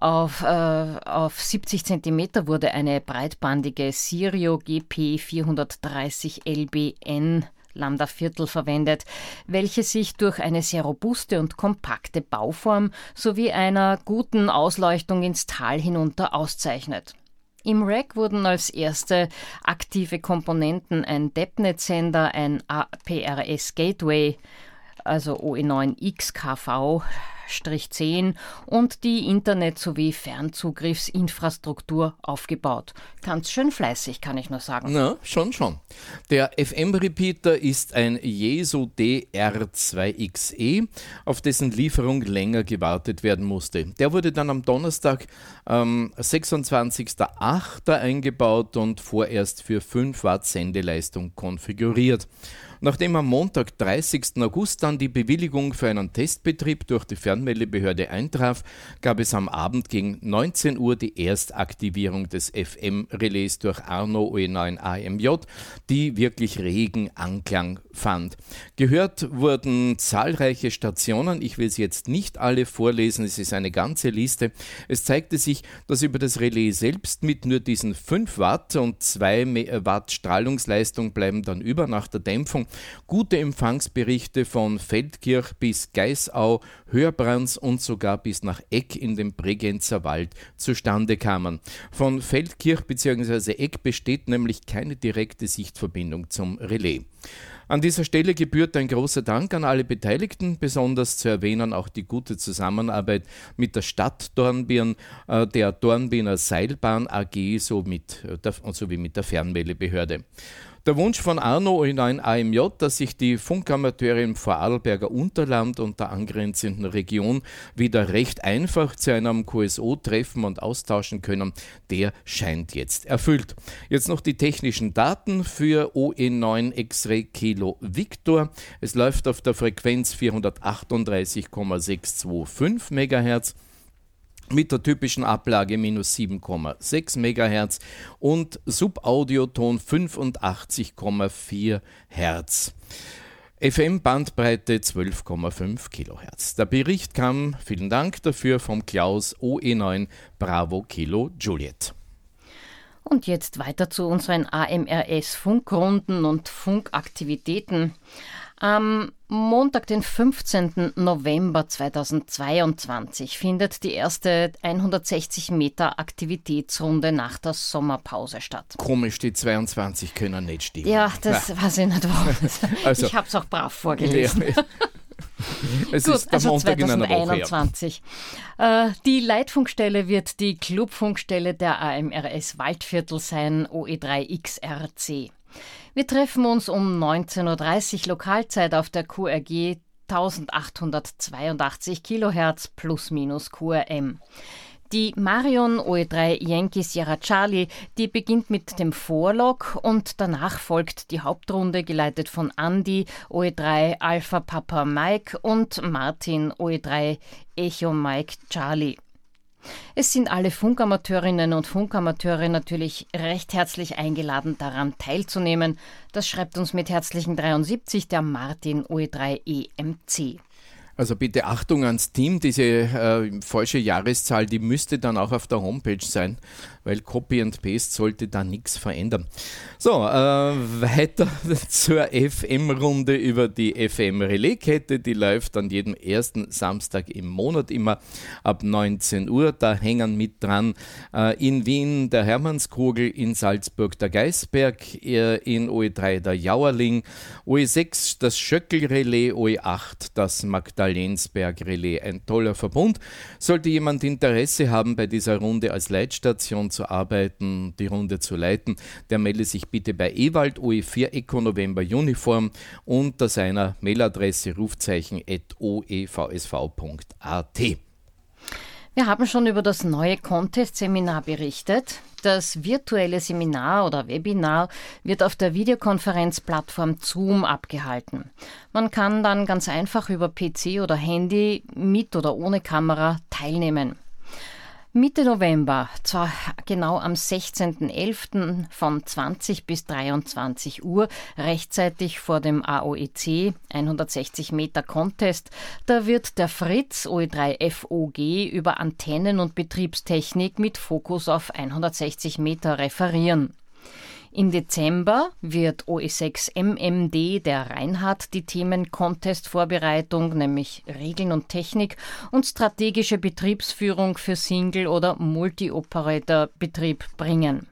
auf, äh, auf 70 cm wurde eine breitbandige Sirio GP 430 LBN Lambda Viertel verwendet, welche sich durch eine sehr robuste und kompakte Bauform sowie einer guten Ausleuchtung ins Tal hinunter auszeichnet. Im Rack wurden als erste aktive Komponenten ein DEPNet-Sender, ein APRS Gateway also OE9XKV 10 und die Internet- sowie Fernzugriffsinfrastruktur aufgebaut. Ganz schön fleißig, kann ich nur sagen. Na, schon, schon. Der FM-Repeater ist ein Jesu DR2XE, auf dessen Lieferung länger gewartet werden musste. Der wurde dann am Donnerstag, ähm, 26.08. eingebaut und vorerst für 5 Watt Sendeleistung konfiguriert. Nachdem am Montag, 30. August, dann die Bewilligung für einen Testbetrieb durch die Fernmeldebehörde eintraf, gab es am Abend gegen 19 Uhr die Erstaktivierung des FM-Relais durch Arno OE9 AMJ, die wirklich regen Anklang fand. Gehört wurden zahlreiche Stationen, ich will sie jetzt nicht alle vorlesen, es ist eine ganze Liste. Es zeigte sich, dass über das Relais selbst mit nur diesen 5 Watt und 2 Watt Strahlungsleistung bleiben dann über nach der Dämpfung Gute Empfangsberichte von Feldkirch bis Geisau, Hörbrands und sogar bis nach Eck in den Bregenzer Wald zustande kamen. Von Feldkirch bzw. Eck besteht nämlich keine direkte Sichtverbindung zum Relais. An dieser Stelle gebührt ein großer Dank an alle Beteiligten, besonders zu erwähnen auch die gute Zusammenarbeit mit der Stadt Dornbirn, äh, der Dornbirner Seilbahn AG sowie mit der Fernmeldebehörde. Der Wunsch von Arno in ein AMJ, dass sich die Funkamateure im Vorarlberger Unterland und der angrenzenden Region wieder recht einfach zu einem QSO treffen und austauschen können, der scheint jetzt erfüllt. Jetzt noch die technischen Daten für OE9 X-Ray Kilo Victor. Es läuft auf der Frequenz 438,625 MHz mit der typischen Ablage minus 7,6 MHz und Subaudioton 85,4 Hz. FM-Bandbreite 12,5 kHz. Der Bericht kam, vielen Dank dafür, vom Klaus OE9 Bravo Kilo Juliet. Und jetzt weiter zu unseren AMRS-Funkrunden und Funkaktivitäten. Am Montag, den 15. November 2022, findet die erste 160 Meter Aktivitätsrunde nach der Sommerpause statt. Komisch, die 22 können nicht stimmen. Ja, das ja. weiß ich nicht. Also, ich habe es auch brav vorgelesen. Ja. es Gut, ist der also Montag 2021. In einer Woche, ja. Äh, die Leitfunkstelle wird die Clubfunkstelle der AMRS Waldviertel sein, OE3XRC. Wir treffen uns um 19.30 Uhr Lokalzeit auf der QRG 1882 kHz plus minus QRM. Die Marion OE3 Yankee Sierra Charlie, die beginnt mit dem Vorlog und danach folgt die Hauptrunde, geleitet von Andy OE3 Alpha Papa Mike und Martin OE3 Echo Mike Charlie. Es sind alle Funkamateurinnen und Funkamateure natürlich recht herzlich eingeladen, daran teilzunehmen. Das schreibt uns mit herzlichen 73 der Martin OE3 EMC. Also bitte Achtung ans Team, diese äh, falsche Jahreszahl, die müsste dann auch auf der Homepage sein weil Copy and Paste sollte da nichts verändern. So, äh, weiter zur FM-Runde über die FM-Relais-Kette. Die läuft an jedem ersten Samstag im Monat immer ab 19 Uhr. Da hängen mit dran äh, in Wien der Hermannskugel, in Salzburg der Geisberg, äh, in OE3 der Jauerling, OE6 das Schöckel-Relais, OE8 das Magdalensberg-Relais. Ein toller Verbund. Sollte jemand Interesse haben, bei dieser Runde als Leitstation zu arbeiten, die Runde zu leiten, der melde sich bitte bei Ewald OE4 Eco November Uniform unter seiner Mailadresse rufzeichen oevsv.at. Wir haben schon über das neue Contest-Seminar berichtet. Das virtuelle Seminar oder Webinar wird auf der Videokonferenzplattform Zoom abgehalten. Man kann dann ganz einfach über PC oder Handy mit oder ohne Kamera teilnehmen. Mitte November, zwar genau am 16.11. von 20 bis 23 Uhr, rechtzeitig vor dem AOEC 160 Meter Contest, da wird der Fritz OE3 FOG über Antennen und Betriebstechnik mit Fokus auf 160 Meter referieren. Im Dezember wird OE6 MMD der Reinhardt die Themen Contest-Vorbereitung, nämlich Regeln und Technik und strategische Betriebsführung für Single- oder Multi-Operator-Betrieb bringen.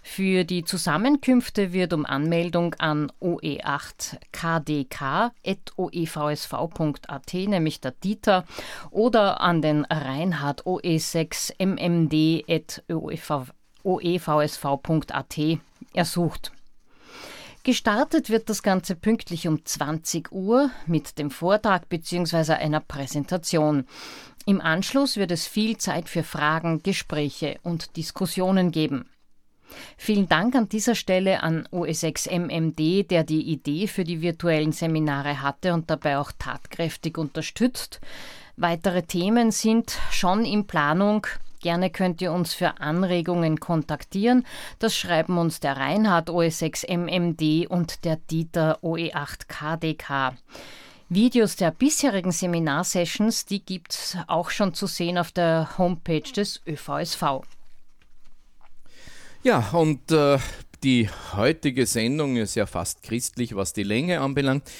Für die Zusammenkünfte wird um Anmeldung an oe8kdk.oevsv.at, nämlich der Dieter, oder an den Reinhard oe6mmd.oevsv.at ersucht. Gestartet wird das Ganze pünktlich um 20 Uhr mit dem Vortrag bzw. einer Präsentation. Im Anschluss wird es viel Zeit für Fragen, Gespräche und Diskussionen geben. Vielen Dank an dieser Stelle an OS6MMD, der die Idee für die virtuellen Seminare hatte und dabei auch tatkräftig unterstützt. Weitere Themen sind schon in Planung. Gerne könnt ihr uns für Anregungen kontaktieren. Das schreiben uns der Reinhard OE6MMD und der Dieter OE8KDK. Videos der bisherigen Seminarsessions, die gibt es auch schon zu sehen auf der Homepage des ÖVSV. Ja, und äh, die heutige Sendung ist ja fast christlich, was die Länge anbelangt.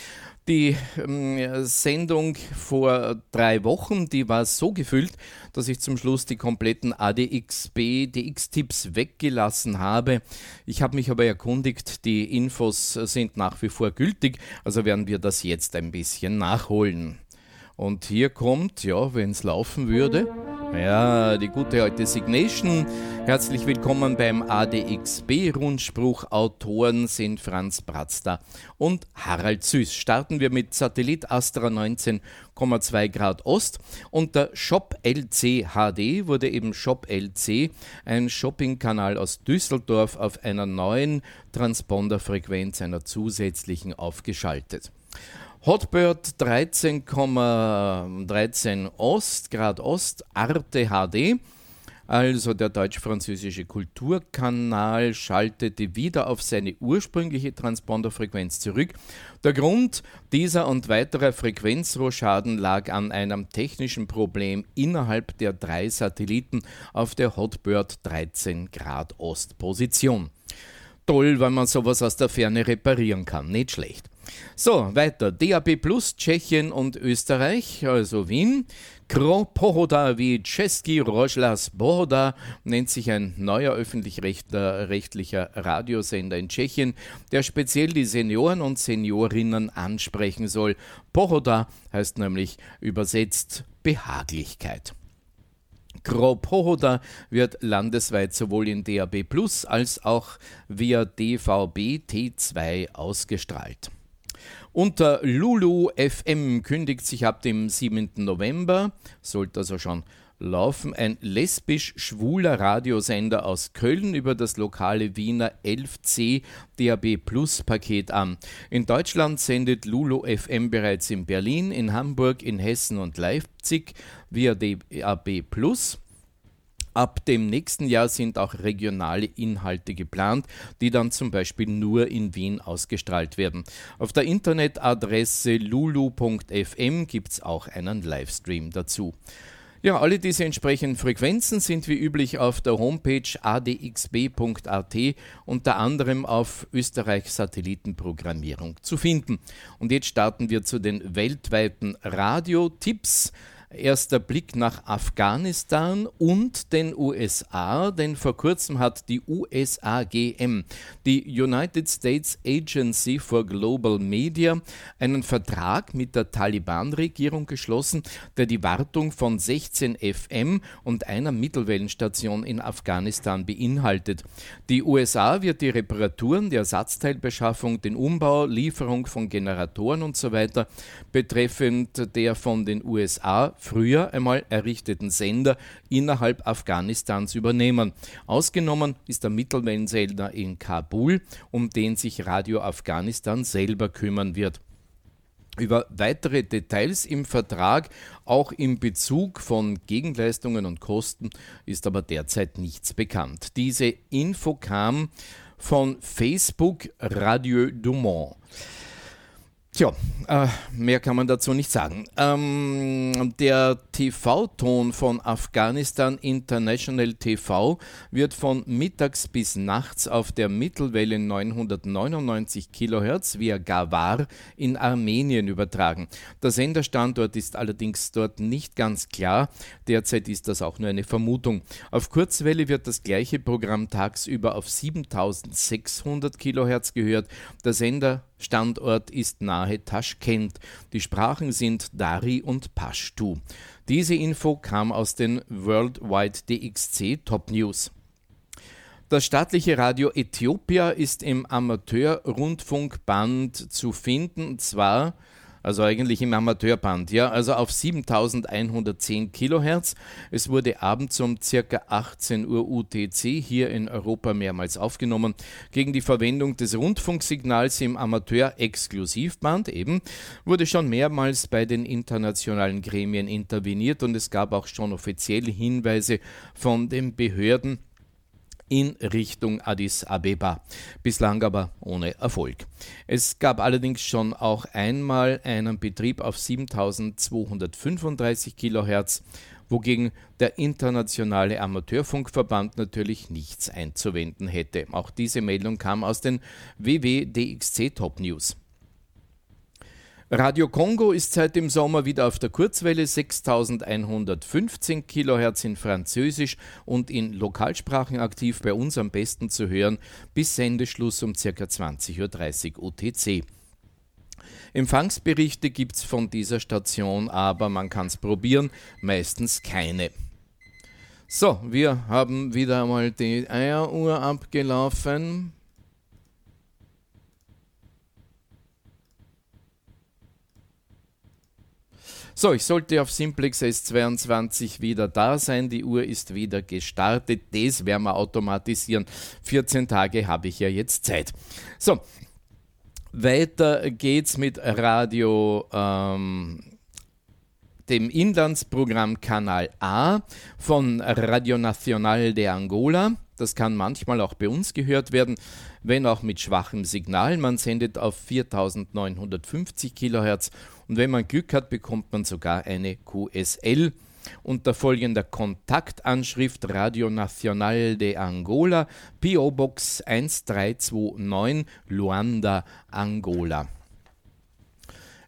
Die ähm, Sendung vor drei Wochen, die war so gefüllt, dass ich zum Schluss die kompletten ADXB, DX-Tipps weggelassen habe. Ich habe mich aber erkundigt, die Infos sind nach wie vor gültig, also werden wir das jetzt ein bisschen nachholen. Und hier kommt, ja, wenn es laufen würde, ja, die gute alte Signation. Herzlich willkommen beim ADXB-Rundspruch. Autoren sind Franz Bratzda und Harald Süß. Starten wir mit Satellit Astra 19,2 Grad Ost und der Shop LC HD wurde eben Shop LC, ein Shoppingkanal aus Düsseldorf auf einer neuen Transponderfrequenz, einer zusätzlichen, aufgeschaltet. Hotbird 13,13 Ost, Grad Ost, Arte HD. Also der deutsch-französische Kulturkanal schaltete wieder auf seine ursprüngliche Transponderfrequenz zurück. Der Grund dieser und weiterer Frequenzrohschaden lag an einem technischen Problem innerhalb der drei Satelliten auf der Hotbird 13 Grad Ost Position. Toll, wenn man sowas aus der Ferne reparieren kann, nicht schlecht. So, weiter. DAB Plus, Tschechien und Österreich, also Wien. Kropohoda wie Czeski Rožlas Bohoda nennt sich ein neuer öffentlich-rechtlicher Radiosender in Tschechien, der speziell die Senioren und Seniorinnen ansprechen soll. Pohoda heißt nämlich übersetzt Behaglichkeit. Kropohoda wird landesweit sowohl in DAB Plus als auch via DVB T2 ausgestrahlt. Unter Lulu FM kündigt sich ab dem 7. November, sollte also schon laufen, ein lesbisch-schwuler Radiosender aus Köln über das lokale Wiener 11C DAB Plus Paket an. In Deutschland sendet Lulu FM bereits in Berlin, in Hamburg, in Hessen und Leipzig via DAB Plus. Ab dem nächsten Jahr sind auch regionale Inhalte geplant, die dann zum Beispiel nur in Wien ausgestrahlt werden. Auf der Internetadresse lulu.fm gibt es auch einen Livestream dazu. Ja, alle diese entsprechenden Frequenzen sind wie üblich auf der Homepage adxb.at unter anderem auf Österreich Satellitenprogrammierung zu finden. Und jetzt starten wir zu den weltweiten Radiotipps. Erster Blick nach Afghanistan und den USA, denn vor kurzem hat die USAGM, die United States Agency for Global Media, einen Vertrag mit der Taliban-Regierung geschlossen, der die Wartung von 16 FM und einer Mittelwellenstation in Afghanistan beinhaltet. Die USA wird die Reparaturen, die Ersatzteilbeschaffung, den Umbau, Lieferung von Generatoren usw. So betreffend der von den USA früher einmal errichteten Sender innerhalb Afghanistans übernehmen. Ausgenommen ist der Mittelwellensender in Kabul, um den sich Radio Afghanistan selber kümmern wird. Über weitere Details im Vertrag, auch in Bezug von Gegenleistungen und Kosten, ist aber derzeit nichts bekannt. Diese Info kam von Facebook Radio Dumont. Tja, äh, mehr kann man dazu nicht sagen. Ähm, der TV-Ton von Afghanistan International TV wird von mittags bis nachts auf der Mittelwelle 999 kHz via Gawar in Armenien übertragen. Der Senderstandort ist allerdings dort nicht ganz klar. Derzeit ist das auch nur eine Vermutung. Auf Kurzwelle wird das gleiche Programm tagsüber auf 7600 kHz gehört. Der Sender Standort ist nahe Taschkent. Die Sprachen sind Dari und Pashtu. Diese Info kam aus den Worldwide DXC Top News. Das staatliche Radio Äthiopia ist im Amateurrundfunkband zu finden, zwar also eigentlich im Amateurband, ja, also auf 7110 Kilohertz. Es wurde abends um ca. 18 Uhr UTC hier in Europa mehrmals aufgenommen. Gegen die Verwendung des Rundfunksignals im Amateur-Exklusivband eben wurde schon mehrmals bei den internationalen Gremien interveniert und es gab auch schon offizielle Hinweise von den Behörden, in Richtung Addis Abeba, bislang aber ohne Erfolg. Es gab allerdings schon auch einmal einen Betrieb auf 7235 kHz, wogegen der Internationale Amateurfunkverband natürlich nichts einzuwenden hätte. Auch diese Meldung kam aus den WWDXC Top News. Radio Kongo ist seit dem Sommer wieder auf der Kurzwelle 6115 kHz in Französisch und in Lokalsprachen aktiv, bei uns am besten zu hören bis Sendeschluss um ca. 20.30 Uhr UTC. Empfangsberichte gibt es von dieser Station, aber man kann es probieren, meistens keine. So, wir haben wieder einmal die Eieruhr abgelaufen. So, ich sollte auf Simplex S22 wieder da sein. Die Uhr ist wieder gestartet. Das werden wir automatisieren. 14 Tage habe ich ja jetzt Zeit. So, weiter geht's mit Radio. Ähm, dem Inlandsprogramm Kanal A von Radio Nacional de Angola. Das kann manchmal auch bei uns gehört werden, wenn auch mit schwachem Signal. Man sendet auf 4950 kHz und wenn man Glück hat, bekommt man sogar eine QSL. Unter folgender Kontaktanschrift Radio Nacional de Angola, PO Box 1329, Luanda, Angola.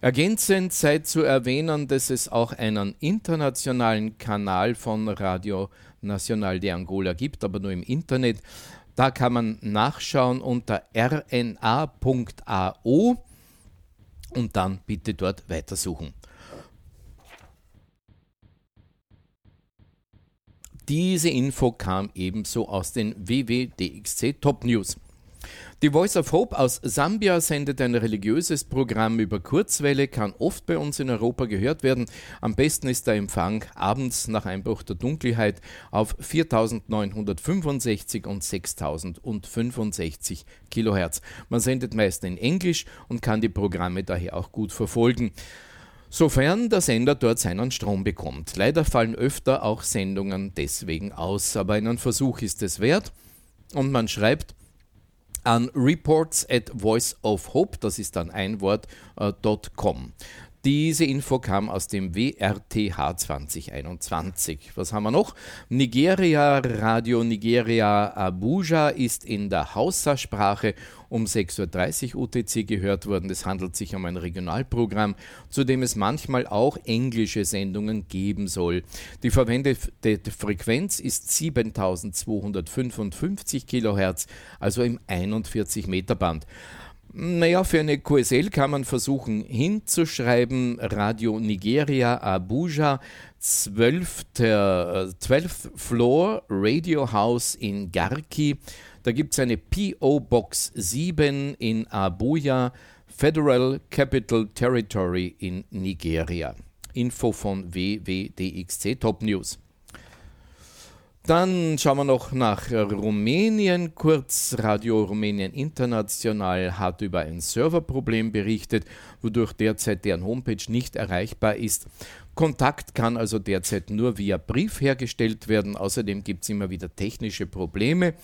Ergänzend sei zu erwähnen, dass es auch einen internationalen Kanal von Radio Nacional de Angola gibt, aber nur im Internet. Da kann man nachschauen unter rna.ao und dann bitte dort weitersuchen. Diese Info kam ebenso aus den WWDXC Top News. Die Voice of Hope aus Sambia sendet ein religiöses Programm über Kurzwelle, kann oft bei uns in Europa gehört werden. Am besten ist der Empfang abends nach Einbruch der Dunkelheit auf 4965 und 6065 Kilohertz. Man sendet meist in Englisch und kann die Programme daher auch gut verfolgen sofern der Sender dort seinen Strom bekommt. Leider fallen öfter auch Sendungen deswegen aus, aber einen Versuch ist es wert. Und man schreibt, an reports at voiceofhope, das ist dann ein Wort, äh, .com. Diese Info kam aus dem WRTH 2021. Was haben wir noch? Nigeria, Radio Nigeria Abuja ist in der Hausa-Sprache um 6.30 Uhr UTC gehört worden. Es handelt sich um ein Regionalprogramm, zu dem es manchmal auch englische Sendungen geben soll. Die verwendete Frequenz ist 7255 kHz, also im 41 Meter Band. Naja, für eine QSL kann man versuchen hinzuschreiben, Radio Nigeria Abuja, 12. 12th Floor Radio House in Garki. Da gibt es eine PO Box 7 in Abuja, Federal Capital Territory in Nigeria. Info von WWDXC Top News. Dann schauen wir noch nach Rumänien kurz. Radio Rumänien International hat über ein Serverproblem berichtet, wodurch derzeit deren Homepage nicht erreichbar ist. Kontakt kann also derzeit nur via Brief hergestellt werden. Außerdem gibt es immer wieder technische Probleme.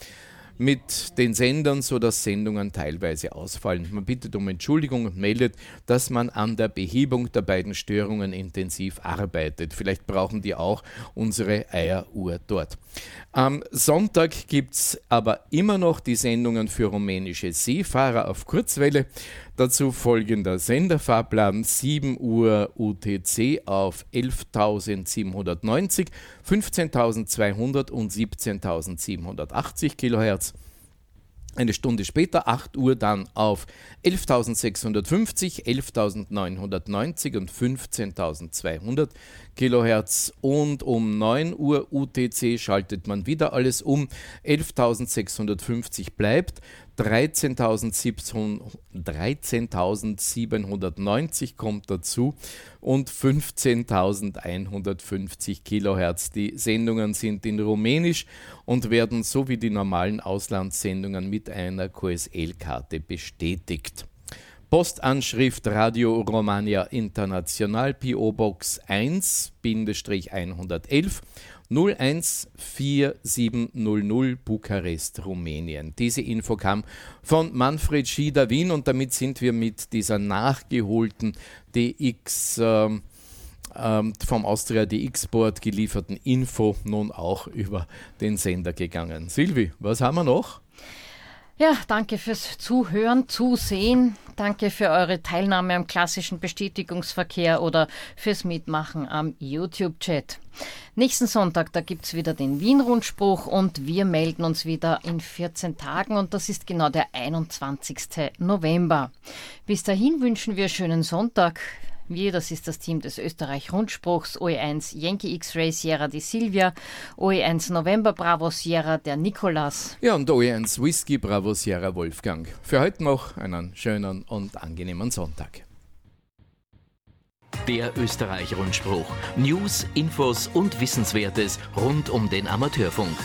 Mit den Sendern, sodass Sendungen teilweise ausfallen. Man bittet um Entschuldigung und meldet, dass man an der Behebung der beiden Störungen intensiv arbeitet. Vielleicht brauchen die auch unsere Eieruhr dort. Am Sonntag gibt es aber immer noch die Sendungen für rumänische Seefahrer auf Kurzwelle. Dazu folgender Senderfahrplan 7 Uhr UTC auf 11.790, 15.200 und 17.780 kHz. Eine Stunde später, 8 Uhr, dann auf 11.650, 11.990 und 15.200 Kilohertz. Und um 9 Uhr UTC schaltet man wieder alles um. 11.650 bleibt, 13.790 kommt dazu und 15.150 Kilohertz. Die Sendungen sind in Rumänisch und werden so wie die normalen Auslandssendungen mit einer QSL-Karte bestätigt. Postanschrift Radio Romania International PO Box 1-111 014700 Bukarest, Rumänien. Diese Info kam von Manfred Schieder Wien und damit sind wir mit dieser nachgeholten DX äh, vom Austria DX-Board gelieferten Info nun auch über den Sender gegangen. Silvi, was haben wir noch? Ja, danke fürs Zuhören, Zusehen. Danke für eure Teilnahme am klassischen Bestätigungsverkehr oder fürs Mitmachen am YouTube-Chat. Nächsten Sonntag, da gibt es wieder den Wien-Rundspruch und wir melden uns wieder in 14 Tagen und das ist genau der 21. November. Bis dahin wünschen wir schönen Sonntag. Wir, das ist das Team des Österreich-Rundspruchs, OE1 Yankee X-Ray Sierra die Silvia, OE1 November Bravo Sierra der Nikolas. Ja, und OE1 Whisky Bravo Sierra Wolfgang. Für heute noch einen schönen und angenehmen Sonntag. Der Österreich-Rundspruch. News, Infos und Wissenswertes rund um den Amateurfunk.